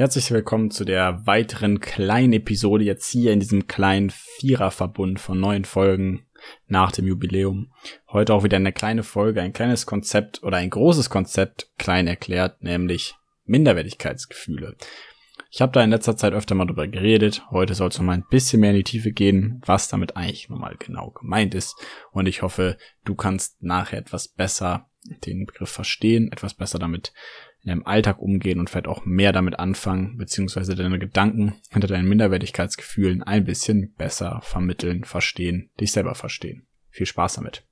Herzlich willkommen zu der weiteren kleinen Episode jetzt hier in diesem kleinen Viererverbund von neuen Folgen nach dem Jubiläum. Heute auch wieder eine kleine Folge, ein kleines Konzept oder ein großes Konzept klein erklärt, nämlich Minderwertigkeitsgefühle. Ich habe da in letzter Zeit öfter mal drüber geredet. Heute soll es noch mal ein bisschen mehr in die Tiefe gehen, was damit eigentlich nochmal genau gemeint ist. Und ich hoffe, du kannst nachher etwas besser den Begriff verstehen, etwas besser damit in deinem Alltag umgehen und vielleicht auch mehr damit anfangen, beziehungsweise deine Gedanken hinter deinen Minderwertigkeitsgefühlen ein bisschen besser vermitteln, verstehen, dich selber verstehen. Viel Spaß damit.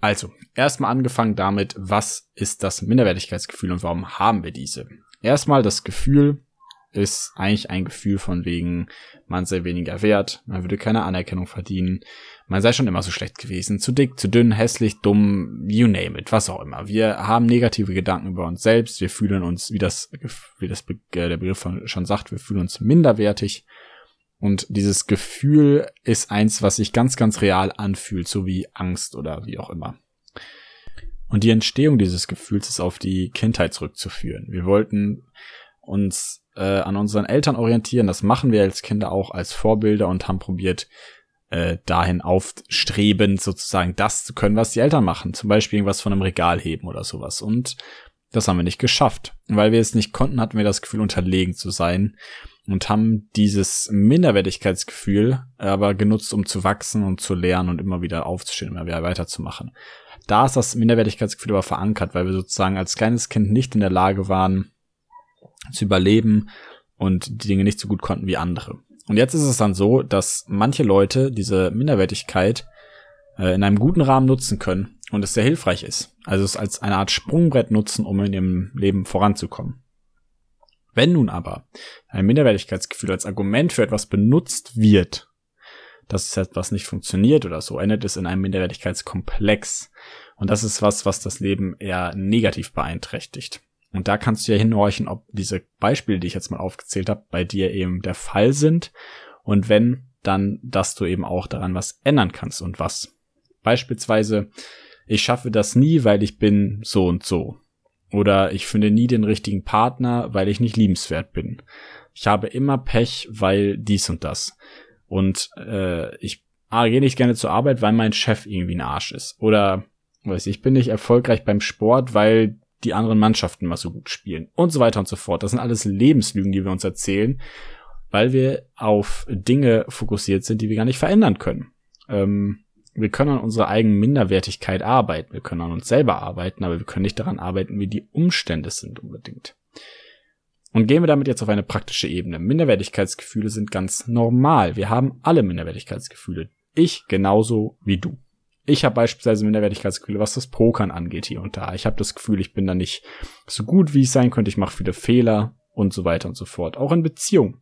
Also, erstmal angefangen damit, was ist das Minderwertigkeitsgefühl und warum haben wir diese? Erstmal das Gefühl, ist eigentlich ein Gefühl von wegen, man sei weniger wert, man würde keine Anerkennung verdienen, man sei schon immer so schlecht gewesen, zu dick, zu dünn, hässlich, dumm, you name it, was auch immer. Wir haben negative Gedanken über uns selbst, wir fühlen uns, wie das, wie das äh, der Begriff schon sagt, wir fühlen uns minderwertig. Und dieses Gefühl ist eins, was sich ganz, ganz real anfühlt, so wie Angst oder wie auch immer. Und die Entstehung dieses Gefühls ist auf die Kindheit zurückzuführen. Wir wollten uns äh, an unseren Eltern orientieren. Das machen wir als Kinder auch als Vorbilder und haben probiert, äh, dahin aufstrebend sozusagen das zu können, was die Eltern machen. Zum Beispiel irgendwas von einem Regal heben oder sowas. Und das haben wir nicht geschafft. Weil wir es nicht konnten, hatten wir das Gefühl, unterlegen zu sein und haben dieses Minderwertigkeitsgefühl aber genutzt, um zu wachsen und zu lernen und immer wieder aufzustehen, immer wieder weiterzumachen. Da ist das Minderwertigkeitsgefühl aber verankert, weil wir sozusagen als kleines Kind nicht in der Lage waren, zu überleben und die Dinge nicht so gut konnten wie andere. Und jetzt ist es dann so, dass manche Leute diese Minderwertigkeit äh, in einem guten Rahmen nutzen können und es sehr hilfreich ist. Also es als eine Art Sprungbrett nutzen, um in ihrem Leben voranzukommen. Wenn nun aber ein Minderwertigkeitsgefühl als Argument für etwas benutzt wird, dass etwas nicht funktioniert oder so, endet es in einem Minderwertigkeitskomplex. Und das ist was, was das Leben eher negativ beeinträchtigt. Und da kannst du ja hinhorchen, ob diese Beispiele, die ich jetzt mal aufgezählt habe, bei dir eben der Fall sind. Und wenn, dann, dass du eben auch daran was ändern kannst und was. Beispielsweise, ich schaffe das nie, weil ich bin so und so. Oder ich finde nie den richtigen Partner, weil ich nicht liebenswert bin. Ich habe immer Pech, weil dies und das. Und äh, ich ah, gehe nicht gerne zur Arbeit, weil mein Chef irgendwie ein Arsch ist. Oder weiß ich, ich bin nicht erfolgreich beim Sport, weil die anderen Mannschaften mal so gut spielen und so weiter und so fort. Das sind alles Lebenslügen, die wir uns erzählen, weil wir auf Dinge fokussiert sind, die wir gar nicht verändern können. Ähm, wir können an unserer eigenen Minderwertigkeit arbeiten, wir können an uns selber arbeiten, aber wir können nicht daran arbeiten, wie die Umstände sind unbedingt. Und gehen wir damit jetzt auf eine praktische Ebene. Minderwertigkeitsgefühle sind ganz normal. Wir haben alle Minderwertigkeitsgefühle. Ich genauso wie du. Ich habe beispielsweise Minderwertigkeitsgefühle, was das Pokern angeht hier und da. Ich habe das Gefühl, ich bin da nicht so gut, wie ich sein könnte. Ich mache viele Fehler und so weiter und so fort. Auch in Beziehungen.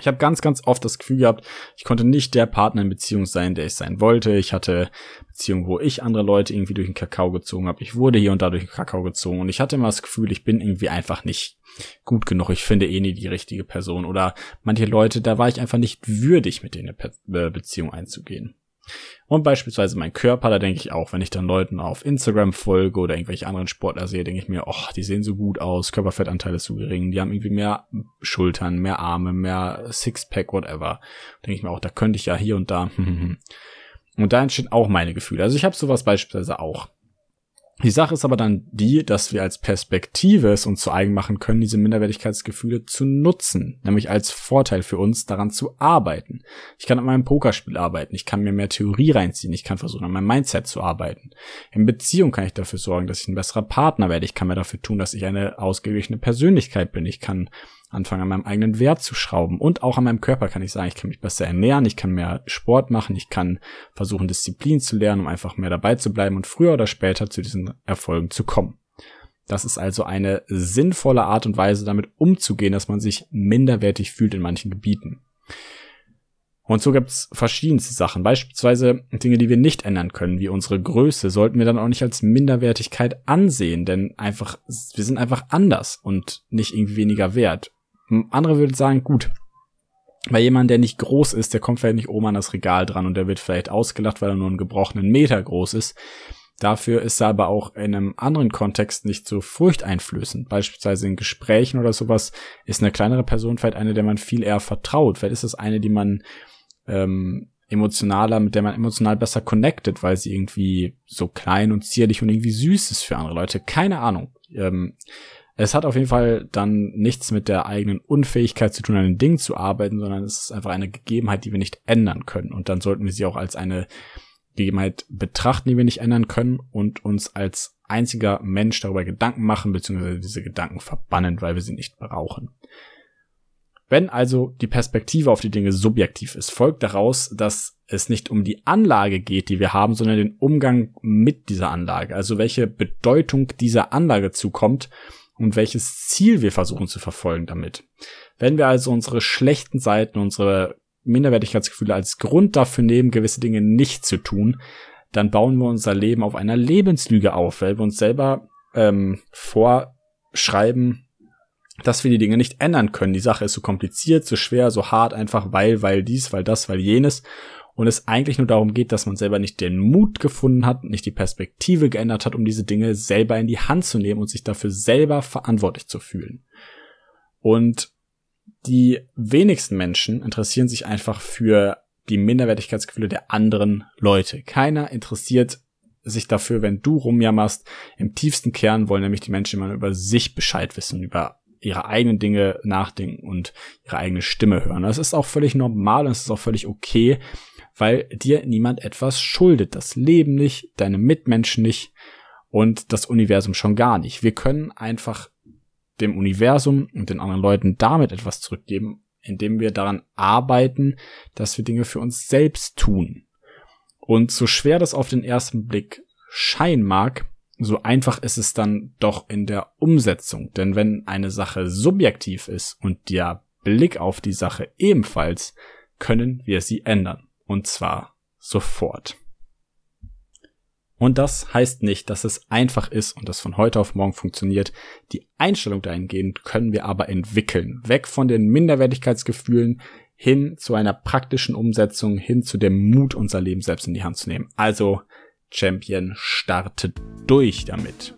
Ich habe ganz, ganz oft das Gefühl gehabt, ich konnte nicht der Partner in Beziehung sein, der ich sein wollte. Ich hatte Beziehungen, wo ich andere Leute irgendwie durch den Kakao gezogen habe. Ich wurde hier und da durch den Kakao gezogen und ich hatte immer das Gefühl, ich bin irgendwie einfach nicht gut genug. Ich finde eh nie die richtige Person. Oder manche Leute, da war ich einfach nicht würdig, mit denen eine Beziehung einzugehen. Und beispielsweise mein Körper, da denke ich auch, wenn ich dann Leuten auf Instagram folge oder irgendwelche anderen Sportler sehe, denke ich mir, oh, die sehen so gut aus, Körperfettanteil ist zu gering, die haben irgendwie mehr Schultern, mehr Arme, mehr Sixpack, whatever. Denke ich mir auch, da könnte ich ja hier und da. und da entstehen auch meine Gefühle. Also ich habe sowas beispielsweise auch. Die Sache ist aber dann die, dass wir als Perspektive es uns zu eigen machen können, diese Minderwertigkeitsgefühle zu nutzen, nämlich als Vorteil für uns daran zu arbeiten. Ich kann an meinem Pokerspiel arbeiten, ich kann mir mehr Theorie reinziehen, ich kann versuchen, an meinem Mindset zu arbeiten. In Beziehung kann ich dafür sorgen, dass ich ein besserer Partner werde, ich kann mir dafür tun, dass ich eine ausgeglichene Persönlichkeit bin, ich kann anfangen, an meinem eigenen Wert zu schrauben. Und auch an meinem Körper kann ich sagen, ich kann mich besser ernähren, ich kann mehr Sport machen, ich kann versuchen, Disziplin zu lernen, um einfach mehr dabei zu bleiben und früher oder später zu diesen Erfolgen zu kommen. Das ist also eine sinnvolle Art und Weise, damit umzugehen, dass man sich minderwertig fühlt in manchen Gebieten. Und so gibt's verschiedenste Sachen, beispielsweise Dinge, die wir nicht ändern können, wie unsere Größe, sollten wir dann auch nicht als Minderwertigkeit ansehen, denn einfach, wir sind einfach anders und nicht irgendwie weniger wert. Andere würden sagen, gut, Bei jemandem, der nicht groß ist, der kommt vielleicht nicht oben an das Regal dran und der wird vielleicht ausgelacht, weil er nur einen gebrochenen Meter groß ist. Dafür ist er aber auch in einem anderen Kontext nicht so furchteinflößend. Beispielsweise in Gesprächen oder sowas ist eine kleinere Person vielleicht eine, der man viel eher vertraut. Vielleicht ist es eine, die man ähm, emotionaler, mit der man emotional besser connected, weil sie irgendwie so klein und zierlich und irgendwie süß ist für andere Leute. Keine Ahnung. Ähm, es hat auf jeden Fall dann nichts mit der eigenen Unfähigkeit zu tun, an den Dingen zu arbeiten, sondern es ist einfach eine Gegebenheit, die wir nicht ändern können. Und dann sollten wir sie auch als eine Gegebenheit betrachten, die wir nicht ändern können und uns als einziger Mensch darüber Gedanken machen, beziehungsweise diese Gedanken verbannen, weil wir sie nicht brauchen. Wenn also die Perspektive auf die Dinge subjektiv ist, folgt daraus, dass es nicht um die Anlage geht, die wir haben, sondern den Umgang mit dieser Anlage, also welche Bedeutung dieser Anlage zukommt und welches Ziel wir versuchen zu verfolgen damit. Wenn wir also unsere schlechten Seiten, unsere Minderwertigkeitsgefühle als Grund dafür nehmen, gewisse Dinge nicht zu tun, dann bauen wir unser Leben auf einer Lebenslüge auf, weil wir uns selber ähm, vorschreiben, dass wir die Dinge nicht ändern können. Die Sache ist so kompliziert, so schwer, so hart, einfach weil, weil dies, weil das, weil jenes. Und es eigentlich nur darum geht, dass man selber nicht den Mut gefunden hat, nicht die Perspektive geändert hat, um diese Dinge selber in die Hand zu nehmen und sich dafür selber verantwortlich zu fühlen. Und die wenigsten Menschen interessieren sich einfach für die Minderwertigkeitsgefühle der anderen Leute. Keiner interessiert sich dafür, wenn du rumjammerst. Im tiefsten Kern wollen nämlich die Menschen immer über sich Bescheid wissen, über ihre eigenen Dinge nachdenken und ihre eigene Stimme hören. Das ist auch völlig normal und es ist auch völlig okay, weil dir niemand etwas schuldet. Das Leben nicht, deine Mitmenschen nicht und das Universum schon gar nicht. Wir können einfach dem Universum und den anderen Leuten damit etwas zurückgeben, indem wir daran arbeiten, dass wir Dinge für uns selbst tun. Und so schwer das auf den ersten Blick scheinen mag, so einfach ist es dann doch in der Umsetzung. Denn wenn eine Sache subjektiv ist und der Blick auf die Sache ebenfalls, können wir sie ändern. Und zwar sofort. Und das heißt nicht, dass es einfach ist und das von heute auf morgen funktioniert. Die Einstellung dahingehend können wir aber entwickeln. Weg von den Minderwertigkeitsgefühlen hin zu einer praktischen Umsetzung, hin zu dem Mut, unser Leben selbst in die Hand zu nehmen. Also Champion startet durch damit.